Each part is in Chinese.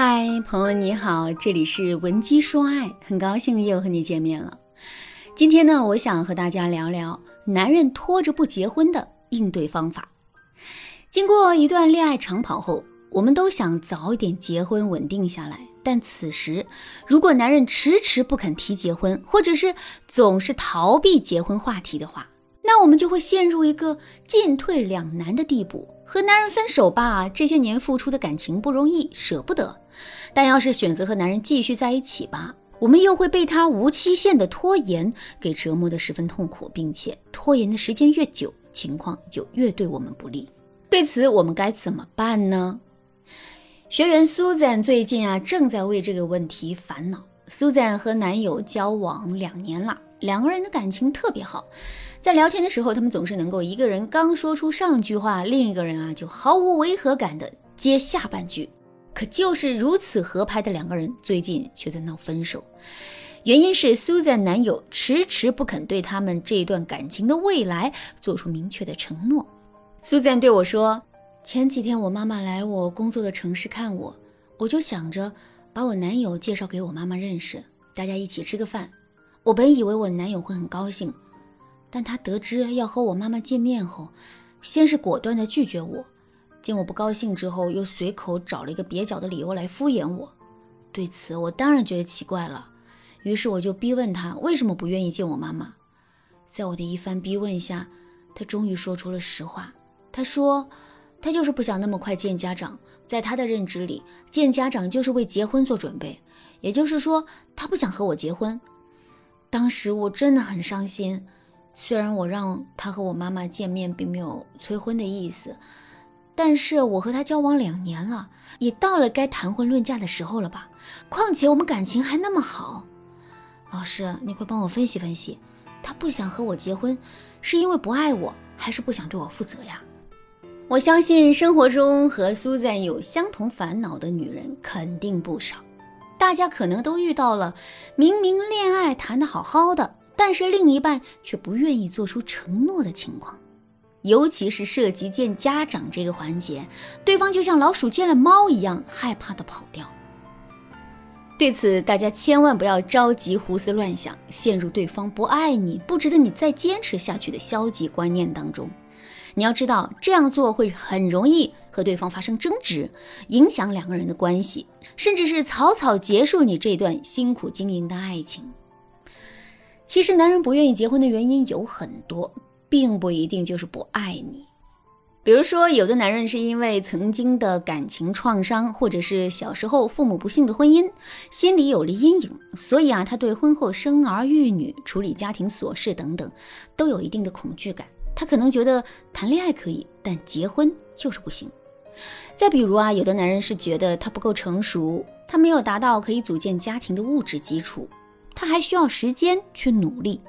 嗨，朋友你好，这里是文姬说爱，很高兴又和你见面了。今天呢，我想和大家聊聊男人拖着不结婚的应对方法。经过一段恋爱长跑后，我们都想早一点结婚稳定下来。但此时，如果男人迟迟不肯提结婚，或者是总是逃避结婚话题的话，那我们就会陷入一个进退两难的地步。和男人分手吧，这些年付出的感情不容易，舍不得。但要是选择和男人继续在一起吧，我们又会被他无期限的拖延给折磨得十分痛苦，并且拖延的时间越久，情况就越对我们不利。对此，我们该怎么办呢？学员 Susan 最近啊，正在为这个问题烦恼。Susan 和男友交往两年了，两个人的感情特别好，在聊天的时候，他们总是能够一个人刚说出上句话，另一个人啊就毫无违和感的接下半句。可就是如此合拍的两个人，最近却在闹分手。原因是 Susan 男友迟迟不肯对他们这一段感情的未来做出明确的承诺。Susan 对我说：“前几天我妈妈来我工作的城市看我，我就想着把我男友介绍给我妈妈认识，大家一起吃个饭。我本以为我男友会很高兴，但他得知要和我妈妈见面后，先是果断的拒绝我。”见我不高兴之后，又随口找了一个蹩脚的理由来敷衍我。对此，我当然觉得奇怪了。于是我就逼问他为什么不愿意见我妈妈。在我的一番逼问下，他终于说出了实话。他说，他就是不想那么快见家长。在他的认知里，见家长就是为结婚做准备。也就是说，他不想和我结婚。当时我真的很伤心。虽然我让他和我妈妈见面，并没有催婚的意思。但是我和他交往两年了，也到了该谈婚论嫁的时候了吧？况且我们感情还那么好。老师，你快帮我分析分析，他不想和我结婚，是因为不爱我，还是不想对我负责呀？我相信生活中和苏赞有相同烦恼的女人肯定不少，大家可能都遇到了，明明恋爱谈得好好的，但是另一半却不愿意做出承诺的情况。尤其是涉及见家长这个环节，对方就像老鼠见了猫一样，害怕的跑掉。对此，大家千万不要着急胡思乱想，陷入对方不爱你、不值得你再坚持下去的消极观念当中。你要知道，这样做会很容易和对方发生争执，影响两个人的关系，甚至是草草结束你这段辛苦经营的爱情。其实，男人不愿意结婚的原因有很多。并不一定就是不爱你，比如说，有的男人是因为曾经的感情创伤，或者是小时候父母不幸的婚姻，心里有了阴影，所以啊，他对婚后生儿育女、处理家庭琐事等等，都有一定的恐惧感。他可能觉得谈恋爱可以，但结婚就是不行。再比如啊，有的男人是觉得他不够成熟，他没有达到可以组建家庭的物质基础，他还需要时间去努力。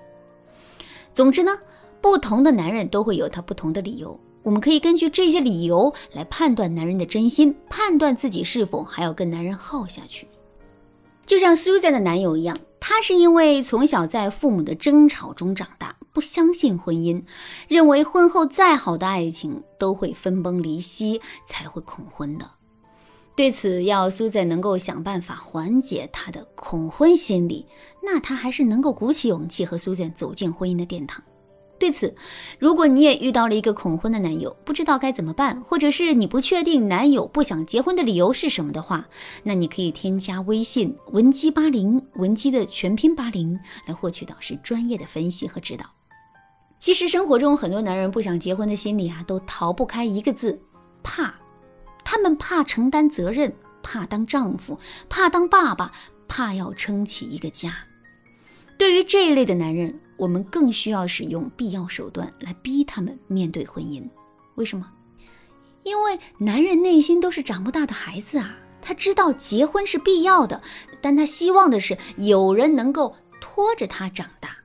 总之呢。不同的男人都会有他不同的理由，我们可以根据这些理由来判断男人的真心，判断自己是否还要跟男人耗下去。就像 Susan 的男友一样，他是因为从小在父母的争吵中长大，不相信婚姻，认为婚后再好的爱情都会分崩离析，才会恐婚的。对此，要苏赞能够想办法缓解他的恐婚心理，那他还是能够鼓起勇气和苏赞走进婚姻的殿堂。对此，如果你也遇到了一个恐婚的男友，不知道该怎么办，或者是你不确定男友不想结婚的理由是什么的话，那你可以添加微信文姬八零，文姬的全拼八零，来获取导师专业的分析和指导。其实生活中很多男人不想结婚的心理啊，都逃不开一个字：怕。他们怕承担责任，怕当丈夫，怕当爸爸，怕要撑起一个家。对于这一类的男人。我们更需要使用必要手段来逼他们面对婚姻，为什么？因为男人内心都是长不大的孩子啊，他知道结婚是必要的，但他希望的是有人能够拖着他长大。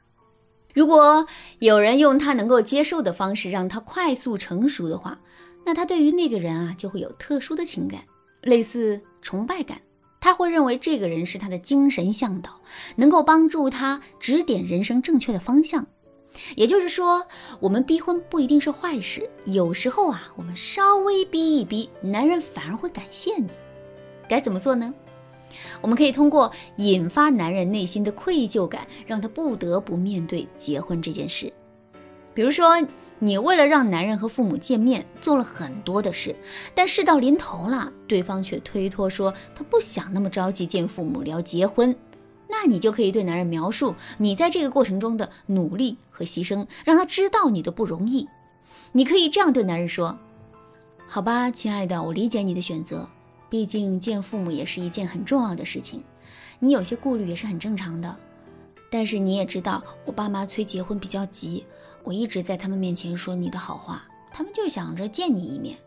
如果有人用他能够接受的方式让他快速成熟的话，那他对于那个人啊就会有特殊的情感，类似崇拜感。他会认为这个人是他的精神向导，能够帮助他指点人生正确的方向。也就是说，我们逼婚不一定是坏事，有时候啊，我们稍微逼一逼，男人反而会感谢你。该怎么做呢？我们可以通过引发男人内心的愧疚感，让他不得不面对结婚这件事。比如说，你为了让男人和父母见面，做了很多的事，但事到临头了，对方却推脱说他不想那么着急见父母聊结婚。那你就可以对男人描述你在这个过程中的努力和牺牲，让他知道你的不容易。你可以这样对男人说：“好吧，亲爱的，我理解你的选择。毕竟见父母也是一件很重要的事情，你有些顾虑也是很正常的。但是你也知道，我爸妈催结婚比较急，我一直在他们面前说你的好话，他们就想着见你一面。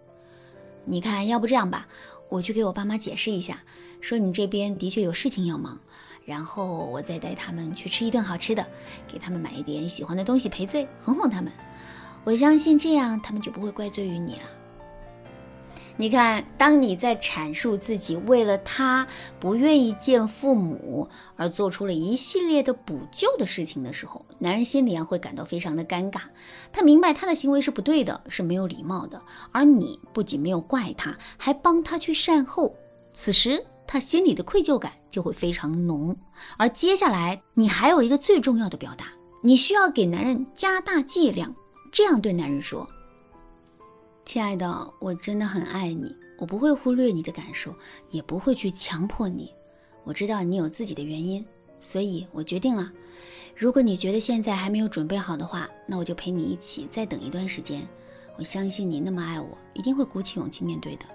你看，要不这样吧，我去给我爸妈解释一下，说你这边的确有事情要忙。”然后我再带他们去吃一顿好吃的，给他们买一点喜欢的东西赔罪，哄哄他们。我相信这样他们就不会怪罪于你了。你看，当你在阐述自己为了他不愿意见父母而做出了一系列的补救的事情的时候，男人心里啊会感到非常的尴尬。他明白他的行为是不对的，是没有礼貌的，而你不仅没有怪他，还帮他去善后。此时。他心里的愧疚感就会非常浓，而接下来你还有一个最重要的表达，你需要给男人加大剂量，这样对男人说：“亲爱的，我真的很爱你，我不会忽略你的感受，也不会去强迫你。我知道你有自己的原因，所以我决定了，如果你觉得现在还没有准备好的话，那我就陪你一起再等一段时间。我相信你那么爱我，一定会鼓起勇气面对的。”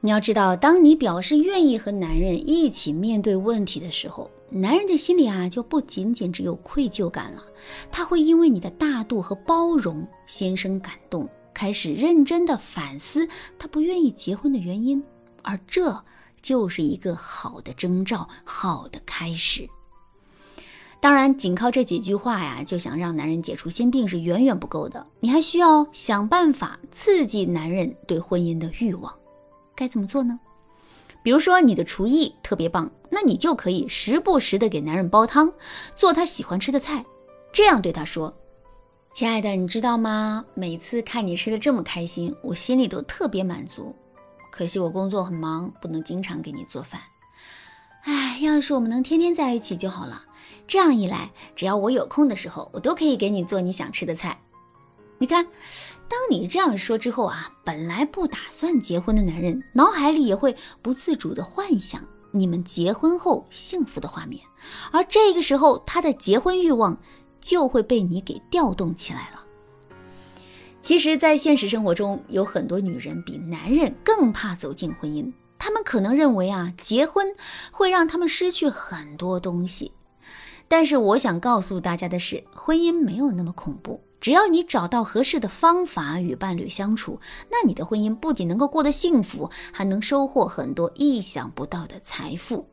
你要知道，当你表示愿意和男人一起面对问题的时候，男人的心里啊就不仅仅只有愧疚感了，他会因为你的大度和包容心生感动，开始认真的反思他不愿意结婚的原因，而这就是一个好的征兆，好的开始。当然，仅靠这几句话呀，就想让男人解除心病是远远不够的，你还需要想办法刺激男人对婚姻的欲望。该怎么做呢？比如说你的厨艺特别棒，那你就可以时不时的给男人煲汤，做他喜欢吃的菜，这样对他说：“亲爱的，你知道吗？每次看你吃的这么开心，我心里都特别满足。可惜我工作很忙，不能经常给你做饭。哎，要是我们能天天在一起就好了。这样一来，只要我有空的时候，我都可以给你做你想吃的菜。”你看，当你这样说之后啊，本来不打算结婚的男人，脑海里也会不自主的幻想你们结婚后幸福的画面，而这个时候，他的结婚欲望就会被你给调动起来了。其实，在现实生活中，有很多女人比男人更怕走进婚姻，她们可能认为啊，结婚会让他们失去很多东西。但是，我想告诉大家的是，婚姻没有那么恐怖。只要你找到合适的方法与伴侣相处，那你的婚姻不仅能够过得幸福，还能收获很多意想不到的财富。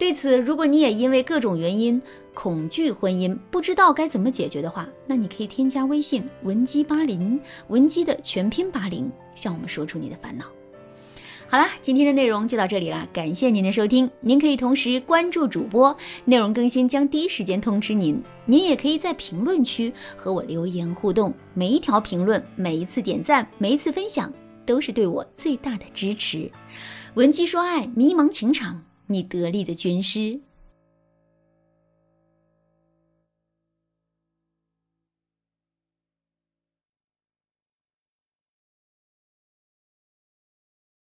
对此，如果你也因为各种原因恐惧婚姻，不知道该怎么解决的话，那你可以添加微信文姬八零，文姬的全拼八零，向我们说出你的烦恼。好啦，今天的内容就到这里啦，感谢您的收听。您可以同时关注主播，内容更新将第一时间通知您。您也可以在评论区和我留言互动，每一条评论、每一次点赞、每一次分享，都是对我最大的支持。文姬说爱，迷茫情场，你得力的军师。